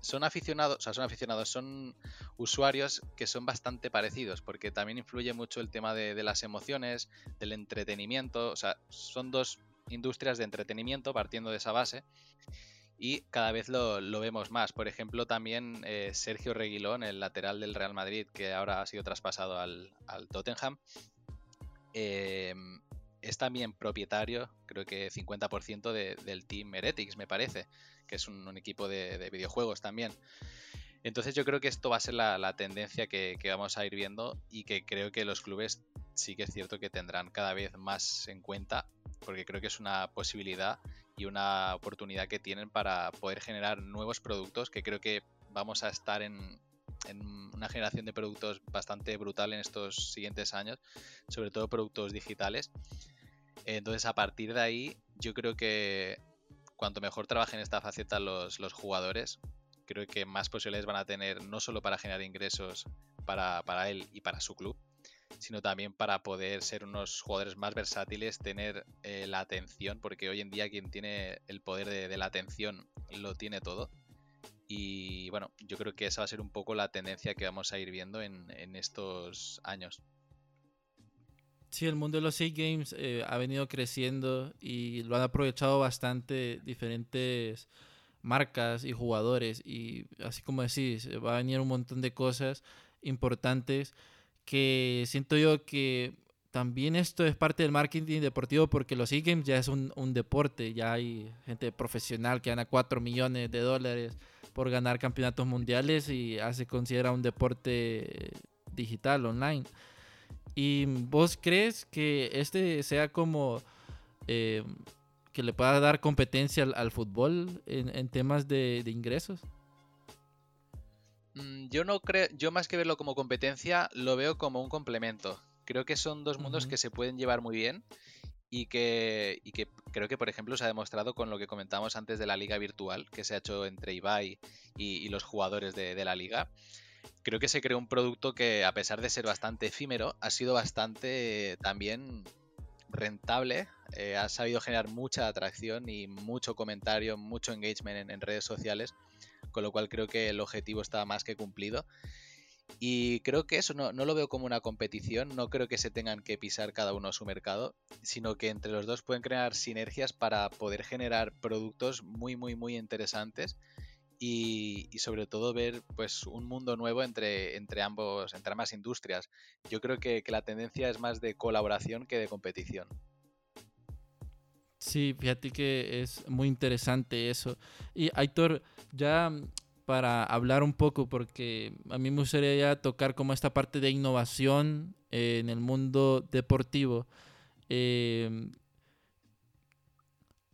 son aficionados, o sea, son aficionados, son usuarios que son bastante parecidos, porque también influye mucho el tema de, las emociones, del entretenimiento. O sea, son dos industrias de entretenimiento partiendo de esa base. y cada vez lo, vemos más. Por ejemplo, también eh, Sergio Reguilón, el lateral del Real Madrid, que ahora ha sido traspasado al, Tottenham, eh, es también propietario, creo que 50% del Team Heretics, me parece, que es un, equipo de, videojuegos también. Entonces yo creo que esto va a ser la, tendencia que, vamos a ir viendo y que creo que los clubes sí que es cierto que tendrán cada vez más en cuenta, porque creo que es una posibilidad y una oportunidad que tienen para poder generar nuevos productos que creo que vamos a estar en, en una generación de productos bastante brutal en estos siguientes años, sobre todo productos digitales. Entonces, a partir de ahí, yo creo que cuanto mejor trabajen esta faceta los, los jugadores, creo que más posibilidades van a tener no solo para generar ingresos para, para él y para su club, sino también para poder ser unos jugadores más versátiles, tener eh, la atención, porque hoy en día quien tiene el poder de, de, la atención lo tiene todo. Y bueno, yo creo que esa va a ser un poco la tendencia que vamos a ir viendo en, estos años. Sí, el mundo de los e-games eh, ha venido creciendo y lo han aprovechado bastante diferentes marcas y jugadores. Y así como decís, va a venir un montón de cosas importantes que siento yo que también esto es parte del marketing deportivo porque los e-games ya es un, deporte, ya hay gente profesional que gana 4 millones de dólares por ganar campeonatos mundiales y se considera un deporte digital, online. ¿Y vos crees que este sea como eh, que le pueda dar competencia al, fútbol en, temas de, ingresos? Mm, yo no creo, yo más que verlo como competencia, lo veo como un complemento. Creo que son dos mundos que se pueden llevar muy bien y que, y que creo que, por ejemplo, se ha demostrado con lo que comentamos antes de la liga virtual que se ha hecho entre Ibai y, los jugadores de, la liga. Creo que se creó un producto que, a pesar de ser bastante efímero, ha sido bastante también rentable. Eh, ha sabido generar mucha atracción y mucho comentario, mucho engagement en redes sociales, con lo cual creo que el objetivo está más que cumplido. Y creo que eso no, lo veo como una competición, no creo que se tengan que pisar cada uno su mercado, sino que entre los dos pueden crear sinergias para poder generar productos muy, muy, muy interesantes y, sobre todo ver pues un mundo nuevo entre, entre, ambos, entre ambas industrias. Yo creo que, que la tendencia es más de colaboración que de competición. Sí, fíjate que es muy interesante eso. Y Aitor, ya para hablar un poco, porque a mí me gustaría tocar como esta parte de innovación en el mundo deportivo. Em,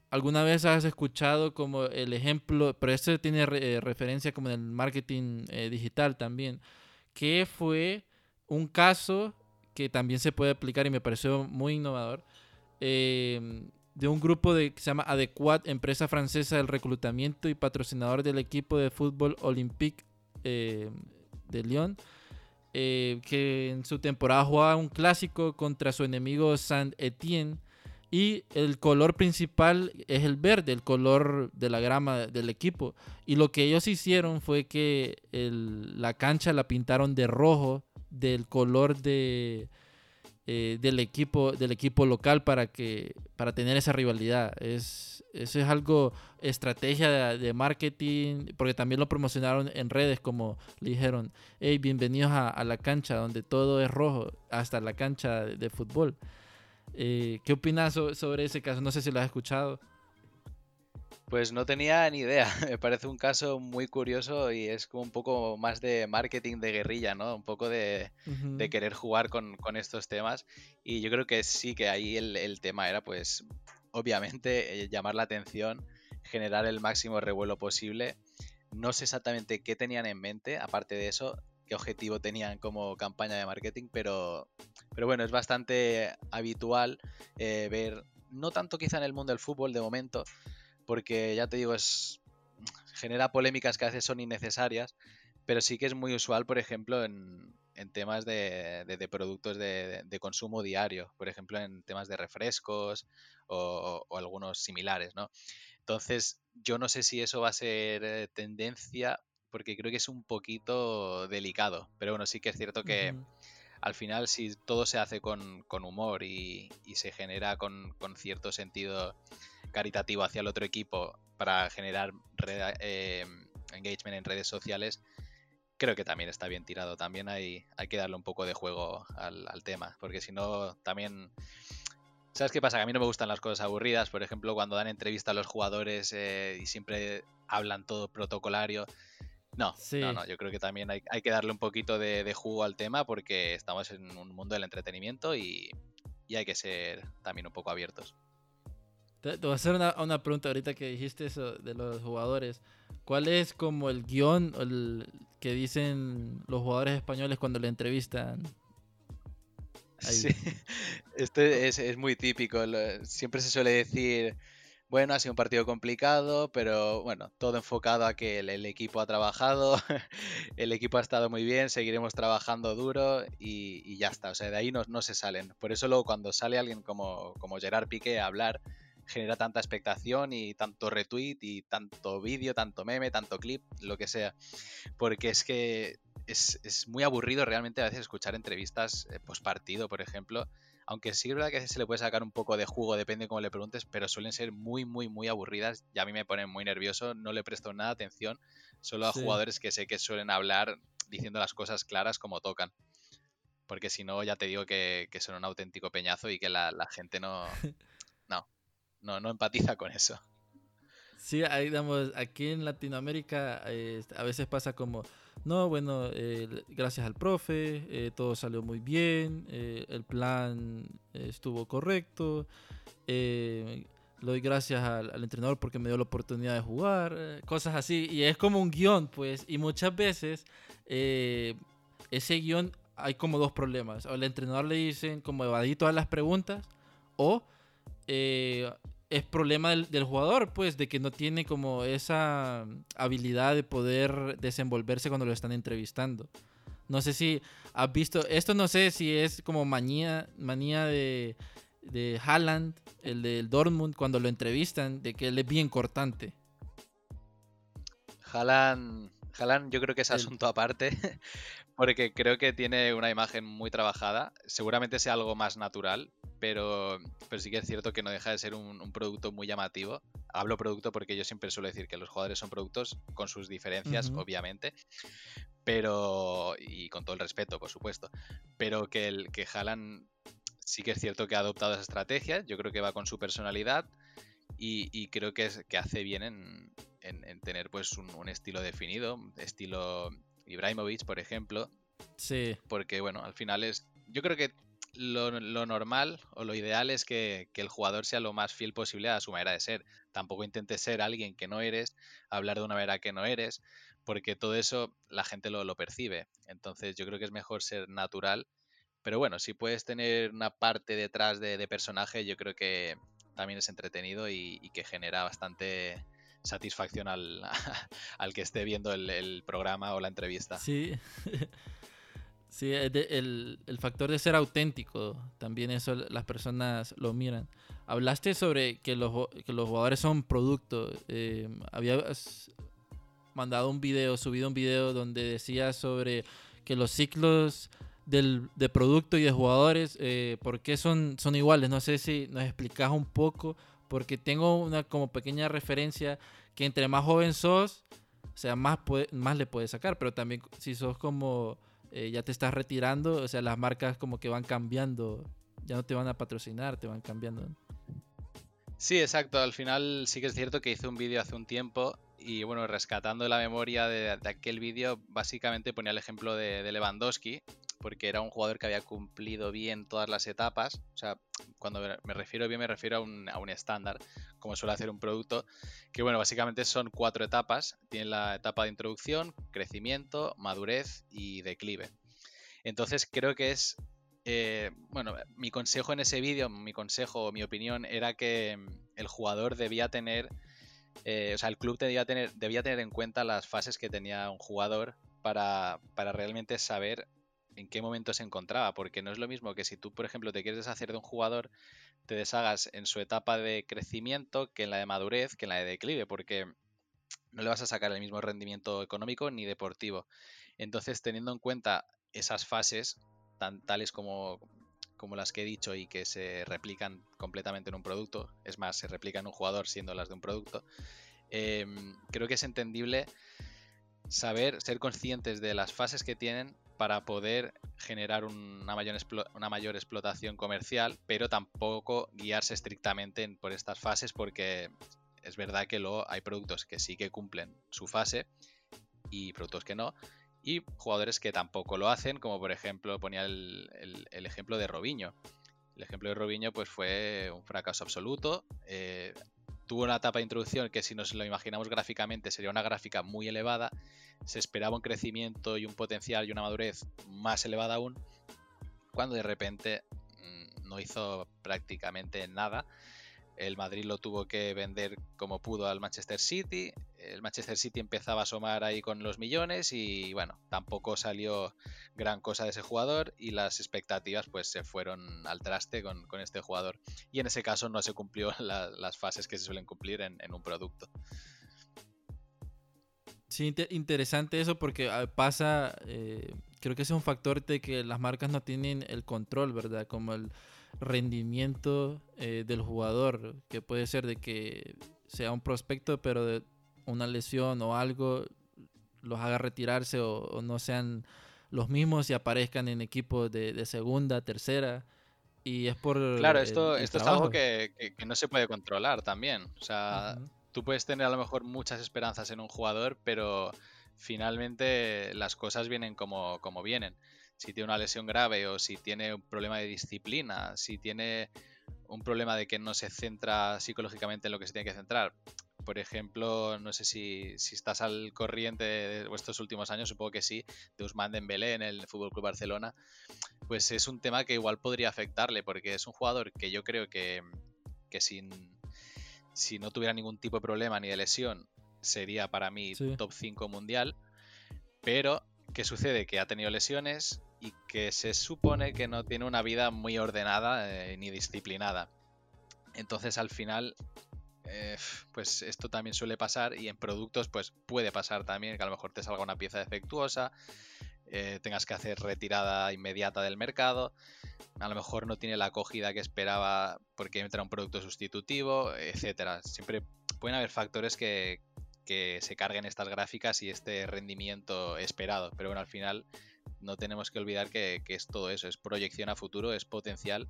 ¿Alguna vez has escuchado como el ejemplo, pero esto tiene eh, referencia como en el marketing eh, digital también, que fue un caso que también se puede aplicar y me pareció muy innovador, eh, de un grupo de, que se llama Adequat, empresa francesa del reclutamiento y patrocinador del equipo de fútbol Olympique eh, de Lyon, eh, que en su temporada jugaba un clásico contra su enemigo Saint-Étienne. Y el color principal es el verde, el color de la grama del equipo. Y lo que ellos hicieron fue que la cancha la pintaron de rojo, del color de, eh, del, equipo, del equipo local para, que, para tener esa rivalidad. Es, eso es algo, estrategia de, marketing, porque también lo promocionaron en redes como le dijeron, hey, bienvenidos a, la cancha donde todo es rojo, hasta la cancha de, fútbol. Eh, ¿Qué opinas sobre ese caso? No sé si lo has escuchado. Pues no tenía ni idea. Me parece un caso muy curioso y es como un poco más de marketing de guerrilla, ¿no? Un poco de, querer jugar con, estos temas. Y yo creo que sí que ahí el, tema era, pues, obviamente, eh, llamar la atención, generar el máximo revuelo posible. No sé exactamente qué tenían en mente, aparte de eso, qué objetivo tenían como campaña de marketing, pero, pero bueno, es bastante habitual eh, ver, no tanto quizá en el mundo del fútbol de momento, porque ya te digo, es genera polémicas que a veces son innecesarias, pero sí que es muy usual, por ejemplo, en, temas de, productos de, consumo diario, por ejemplo, en temas de refrescos o, algunos similares, ¿no? Entonces, yo no sé si eso va a ser eh, tendencia, porque creo que es un poquito delicado, pero bueno, sí que es cierto que... Al final, si todo se hace con, humor y, se genera con, con cierto sentido caritativo hacia el otro equipo para generar eh, engagement en redes sociales, creo que también está bien tirado. También hay, hay que darle un poco de juego al, tema, porque si no, también... ¿Sabes qué pasa? Que a mí no me gustan las cosas aburridas. Por ejemplo, cuando dan entrevista a los jugadores eh, y siempre hablan todo protocolario. No, no, no, yo creo que también hay, que darle un poquito de, jugo al tema porque estamos en un mundo del entretenimiento y, hay que ser también un poco abiertos. Te, voy a hacer una, una, pregunta ahorita que dijiste eso de los jugadores. ¿Cuál es como el guion el, que dicen los jugadores españoles cuando le entrevistan? Sí, este es, es muy típico. Siempre se suele decir bueno, ha sido un partido complicado, pero bueno, todo enfocado a que el, equipo ha trabajado, el equipo ha estado muy bien, seguiremos trabajando duro y, ya está. O sea, de ahí no, no, se salen. Por eso luego cuando sale alguien como, como Gerard Piqué a hablar, genera tanta expectación y tanto retweet y tanto vídeo, tanto meme, tanto clip, lo que sea. Porque es que es, es muy aburrido realmente a veces escuchar entrevistas eh, post partido, por ejemplo aunque sí es verdad que se le puede sacar un poco de jugo, depende de cómo le preguntes, pero suelen ser muy, muy, muy aburridas y a mí me ponen muy nervioso, no le presto nada atención, solo a jugadores que sé que suelen hablar diciendo las cosas claras como tocan. Porque si no, ya te digo que, son un auténtico peñazo y que la, gente no, no, no, no empatiza con eso. Sí, ahí digamos, aquí en Latinoamérica eh, a veces pasa como, no, bueno, eh, gracias al profe, eh, todo salió muy bien, el plan estuvo correcto, le doy gracias al, entrenador porque me dio la oportunidad de jugar, cosas así, y es como un guion, pues, y muchas veces ese guion hay como dos problemas, o al entrenador le dicen como evadir todas las preguntas, o es problema del, jugador, pues, de que no tiene como esa habilidad de poder desenvolverse cuando lo están entrevistando. No sé si has visto, esto no sé si es como manía, manía de, de Haaland, el del Dortmund, cuando lo entrevistan, de que él es bien cortante. Haaland, Haaland yo creo que es asunto aparte, porque creo que tiene una imagen muy trabajada. Seguramente sea algo más natural, pero, pero sí que es cierto que no deja de ser un, producto muy llamativo. Hablo producto porque yo siempre suelo decir que los jugadores son productos con sus diferencias, obviamente, pero y con todo el respeto, por supuesto, pero que el que Haaland sí que es cierto que ha adoptado esa estrategia, yo creo que va con su personalidad y, creo que, es, que hace bien en, tener pues un, un estilo definido, estilo Ibrahimovic, por ejemplo. Sí. Porque, bueno, al final es. Yo creo que lo, normal o lo ideal es que, el jugador sea lo más fiel posible a su manera de ser. Tampoco intentes ser alguien que no eres, hablar de una manera que no eres, porque todo eso la gente lo, percibe. Entonces yo creo que es mejor ser natural. Pero bueno, si puedes tener una parte detrás de, personaje, yo creo que también es entretenido y que genera bastante, satisfacción al, al que esté viendo el, programa o la entrevista. Sí. Sí, el, el, factor de ser auténtico, también eso las personas lo miran. Hablaste sobre que los, que los jugadores son producto. Eh, habías mandado un video, subido un video donde decías sobre que los ciclos del, de producto y de jugadores, eh, ¿por qué son, son iguales? No sé si nos explicas un poco porque tengo una como pequeña referencia que entre más joven sos, o sea, más, más le puedes sacar, pero también si sos como eh, ya te estás retirando, o sea, las marcas como que van cambiando, ya no te van a patrocinar, te van cambiando. Sí, exacto, al final sí que es cierto que hice un vídeo hace un tiempo y bueno, rescatando la memoria de, aquel vídeo, básicamente ponía el ejemplo de Lewandowski, porque era un jugador que había cumplido bien todas las etapas. O sea, cuando me refiero bien, me refiero a un, a un estándar, como suele hacer un producto, que bueno, básicamente son cuatro etapas. Tiene la etapa de introducción, crecimiento, madurez y declive. Entonces creo que es eh, bueno, mi consejo en ese vídeo, mi consejo mi opinión era que mm, el jugador debía tener, eh, o sea, el club debía tener, debía tener en cuenta las fases que tenía un jugador para, para realmente saber en qué momento se encontraba, porque no es lo mismo que si tú, por ejemplo, te quieres deshacer de un jugador, te deshagas en su etapa de crecimiento que en la de madurez, que en la de declive, porque no le vas a sacar el mismo rendimiento económico ni deportivo. Entonces, teniendo en cuenta esas fases, tan tales como, como las que he dicho y que se replican completamente en un producto, es más, se replican en un jugador siendo las de un producto, em, creo que es entendible saber, ser conscientes de las fases que tienen para poder generar una mayor, una mayor explotación comercial, pero tampoco guiarse estrictamente por estas fases porque es verdad que luego hay productos que sí que cumplen su fase y productos que no, y jugadores que tampoco lo hacen, como por ejemplo ponía el, ejemplo de Robinho. El ejemplo de Robinho pues fue un fracaso absoluto. Eh, tuvo una etapa de introducción que si nos lo imaginamos gráficamente sería una gráfica muy elevada. Se esperaba un crecimiento y un potencial y una madurez más elevada aún, cuando de repente mm, no hizo prácticamente nada el Madrid lo tuvo que vender como pudo al Manchester City. El Manchester City empezaba a asomar ahí con los millones y bueno, tampoco salió gran cosa de ese jugador y las expectativas pues se fueron al traste con, este jugador. Y en ese caso no se cumplió las fases que se suelen cumplir en, un producto. Sí, interesante eso porque ah, pasa, eh, creo que es un factor de que las marcas no tienen el control, ¿verdad? Como el rendimiento eh, del jugador, que puede ser de que sea un prospecto, pero de una lesión o algo los haga retirarse o, no sean los mismos y aparezcan en equipos de, segunda, tercera. Y es por. Claro, esto, esto es algo que, no se puede controlar también. O sea, tú puedes tener a lo mejor muchas esperanzas en un jugador, pero finalmente las cosas vienen como, como vienen si tiene una lesión grave o si tiene un problema de disciplina, si tiene un problema de que no se centra psicológicamente en lo que se tiene que centrar. Por ejemplo, no sé si, estás al corriente de estos últimos años, supongo que sí, de Usman Dembélé en el Fútbol Club Barcelona, pues es un tema que igual podría afectarle, porque es un jugador que yo creo que, sin, si no tuviera ningún tipo de problema ni de lesión, sería para mí top 5 mundial. Pero, ¿qué sucede? Que ha tenido lesiones, y que se supone que no tiene una vida muy ordenada eh, ni disciplinada. Entonces al final, eh, pues esto también suele pasar y en productos pues puede pasar también que a lo mejor te salga una pieza defectuosa, eh, tengas que hacer retirada inmediata del mercado, a lo mejor no tiene la acogida que esperaba porque entra un producto sustitutivo, etcétera. Siempre pueden haber factores que, que se carguen estas gráficas y este rendimiento esperado, pero bueno, al final no tenemos que olvidar que, es todo eso, es proyección a futuro, es potencial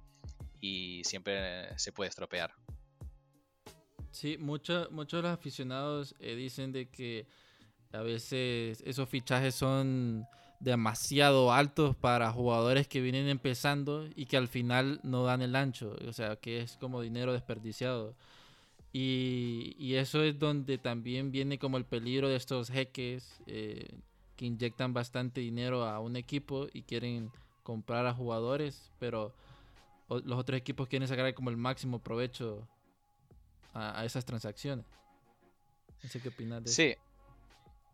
y siempre se puede estropear. Sí, muchos de los aficionados eh, dicen de que a veces esos fichajes son demasiado altos para jugadores que vienen empezando y que al final no dan el ancho, o sea, que es como dinero desperdiciado. Y, y eso es donde también viene como el peligro de estos jeques eh, que inyectan bastante dinero a un equipo y quieren comprar a jugadores, pero los otros equipos quieren sacar como el máximo provecho a, esas transacciones. Qué opinas de Sí.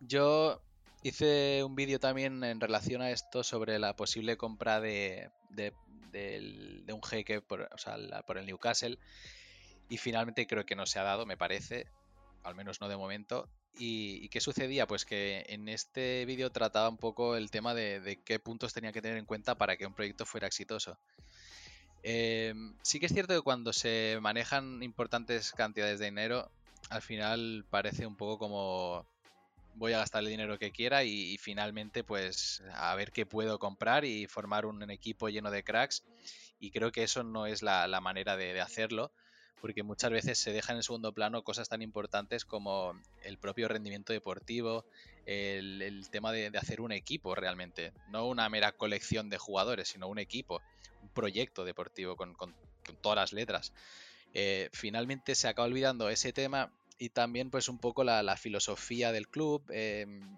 Yo hice un vídeo también en relación a esto sobre la posible compra de, un jeque por el Newcastle. Y finalmente creo que no se ha dado, me parece, al menos no de momento. ¿Y, qué sucedía? Pues que en este vídeo trataba un poco el tema de, qué puntos tenía que tener en cuenta para que un proyecto fuera exitoso. Em, sí que es cierto que cuando se manejan importantes cantidades de dinero, al final parece un poco como voy a gastar el dinero que quiera y, finalmente pues a ver qué puedo comprar y formar un, equipo lleno de cracks. Y creo que eso no es la, manera de hacerlo porque muchas veces se dejan en segundo plano cosas tan importantes como el propio rendimiento deportivo, el, tema de, hacer un equipo realmente, no una mera colección de jugadores, sino un equipo, un proyecto deportivo con, todas las letras. Eh, finalmente se acaba olvidando ese tema y también pues un poco la, filosofía del club. Em,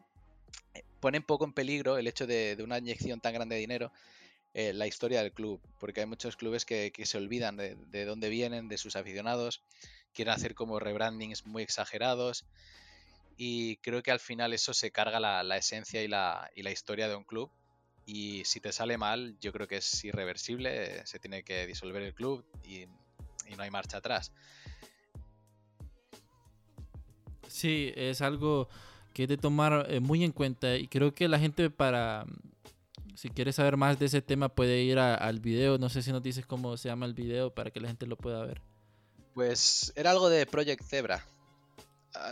pone un poco en peligro el hecho de, de una inyección tan grande de dinero eh, la historia del club, porque hay muchos clubes que, se olvidan de, dónde vienen, de sus aficionados, quieren hacer como rebrandings muy exagerados y creo que al final eso se carga la, esencia y la, y la, historia de un club y si te sale mal yo creo que es irreversible, se tiene que disolver el club y, no hay marcha atrás. Sí, es algo que hay de tomar eh, muy en cuenta y creo que la gente para si quieres saber más de ese tema puede ir al video. No sé si nos dices cómo se llama el video para que la gente lo pueda ver. Pues era algo de Project Zebra.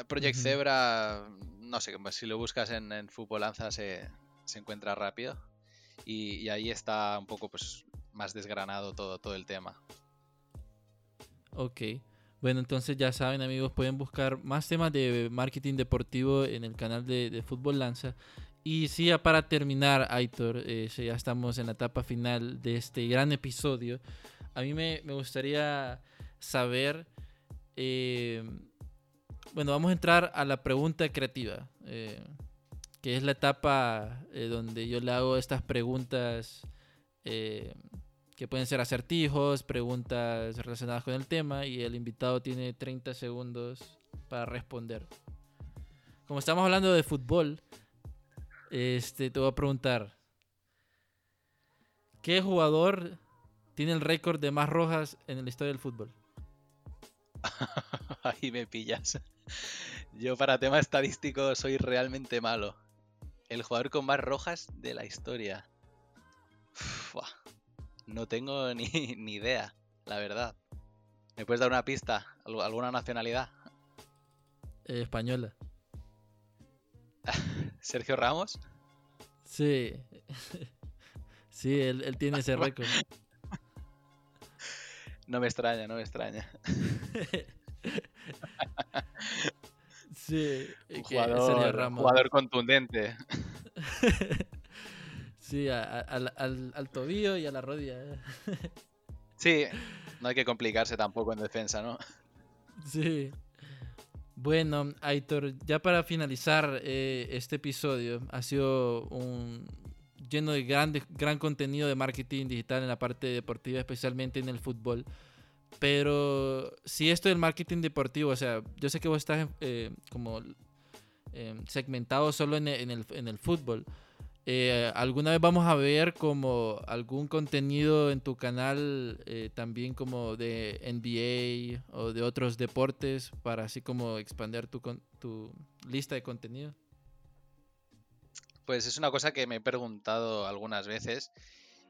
Project Zebra, no sé, pues si lo buscas en, en Fútbol Lanza se, encuentra rápido. Y, ahí está un poco pues más desgranado todo, todo el tema. Ok. Bueno, entonces ya saben amigos, pueden buscar más temas de marketing deportivo en el canal de, Fútbol Lanza. Y sí, ya para terminar, Aitor, eh, ya estamos en la etapa final de este gran episodio. A mí me, gustaría saber, eh, bueno, vamos a entrar a la pregunta creativa, eh, que es la etapa donde yo le hago estas preguntas que pueden ser acertijos, preguntas relacionadas con el tema y el invitado tiene 30 segundos para responder. Como estamos hablando de fútbol, este, te voy a preguntar, ¿qué jugador tiene el récord de más rojas en la historia del fútbol? Ahí me pillas. Yo para tema estadístico soy realmente malo. El jugador con más rojas de la historia. No tengo ni, idea, la verdad. ¿Me puedes dar una pista? ¿Alguna nacionalidad? Eh, española. ¿Sergio Ramos? Sí. sí, él, tiene ese récord. No me extraña, no me extraña. sí, jugador, jugador contundente. Sí, al, al, tobillo y a la rodilla. sí, no hay que complicarse tampoco en defensa, ¿no? Sí. Bueno, Aitor, ya para finalizar eh, este episodio, ha sido un lleno de grande, gran contenido de marketing digital en la parte deportiva, especialmente en el fútbol. Pero si esto del marketing deportivo, o sea, yo sé que vos estás eh, como eh, segmentado solo en el, en el fútbol, eh, ¿Alguna vez vamos a ver como algún contenido en tu canal eh, también como de NBA o de otros deportes para así como expandir tu, tu lista de contenido? Pues es una cosa que me he preguntado algunas veces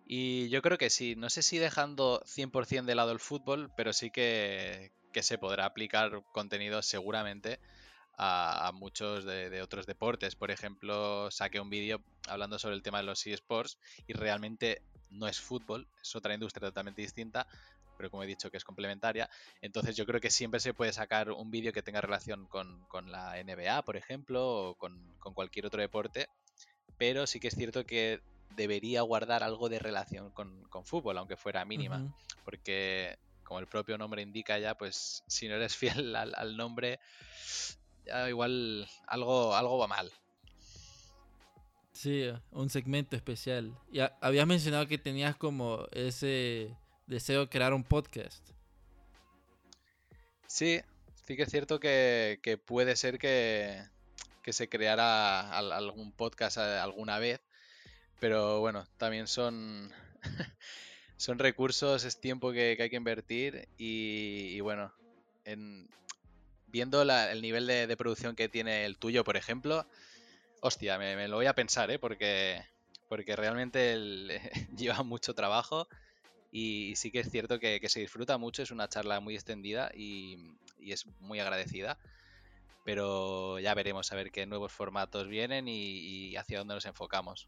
y yo creo que sí, no sé si dejando 100% de lado el fútbol, pero sí que, que se podrá aplicar contenido seguramente a, muchos de, otros deportes. Por ejemplo, saqué un vídeo hablando sobre el tema de los eSports y realmente no es fútbol, es otra industria totalmente distinta, pero como he dicho que es complementaria. Entonces yo creo que siempre se puede sacar un vídeo que tenga relación con, la NBA, por ejemplo, o con, cualquier otro deporte, pero sí que es cierto que debería guardar algo de relación con, fútbol, aunque fuera mínima, porque como el propio nombre indica ya, pues si no eres fiel al nombre, ya igual algo, algo va mal. Sí, un segmento especial. Y habías mencionado que tenías como ese deseo de crear un podcast. Sí, sí que es cierto que, puede ser que, se creara algún podcast eh, alguna vez, pero bueno, también son, son recursos, es tiempo que, hay que invertir y, y bueno, en, viendo el nivel de, producción que tiene el tuyo, por ejemplo, hostia, me, lo voy a pensar, ¿eh? Porque, porque realmente lleva mucho trabajo y sí que es cierto que, se disfruta mucho, es una charla muy extendida y, es muy agradecida. Pero ya veremos a ver qué nuevos formatos vienen y hacia dónde nos enfocamos.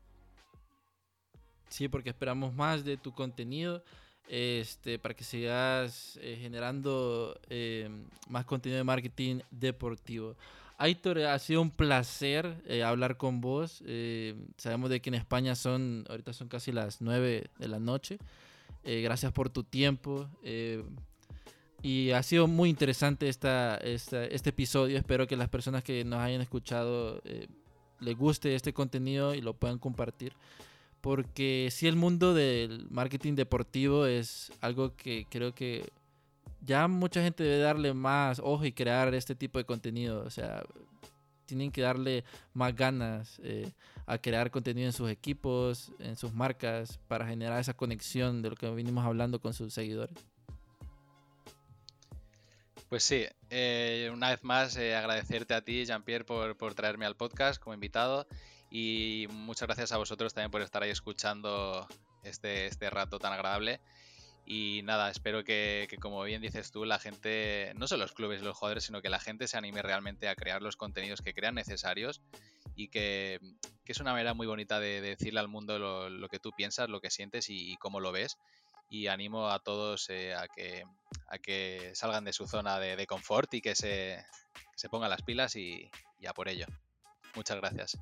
Sí, porque esperamos más de tu contenido este, para que sigas eh, generando eh, más contenido de marketing deportivo. Aitor, ha sido un placer eh, hablar con vos. sabemos de que en España son, ahorita son casi las 9 de la noche. gracias por tu tiempo. y ha sido muy interesante esta, este episodio. Espero que las personas que nos hayan escuchado les guste este contenido y lo puedan compartir porque si el mundo del marketing deportivo es algo que creo que ya mucha gente debe darle más ojo y crear este tipo de contenido. O sea, tienen que darle más ganas eh, a crear contenido en sus equipos, en sus marcas, para generar esa conexión de lo que venimos hablando con sus seguidores. Pues sí, eh, una vez más eh, agradecerte a ti, Jean-Pierre, por traerme al podcast como invitado y muchas gracias a vosotros también por estar ahí escuchando este, este rato tan agradable. Y nada, espero que, como bien dices tú, la gente, no solo los clubes y los jugadores, sino que la gente se anime realmente a crear los contenidos que crean necesarios y que, es una manera muy bonita de, decirle al mundo lo, que tú piensas, lo que sientes y, cómo lo ves. Y animo a todos eh, a, que, a que salgan de su zona de, confort y que se, se pongan las pilas y, y a por ello. Muchas gracias.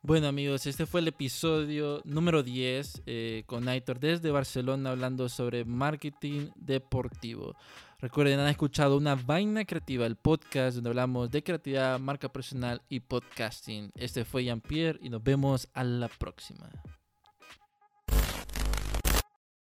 Bueno amigos, este fue el episodio número 10 eh, con Aitor desde Barcelona hablando sobre marketing deportivo. Recuerden, han escuchado una vaina creativa, el podcast donde hablamos de creatividad, marca personal y podcasting. Este fue Jean-Pierre y nos vemos a la próxima.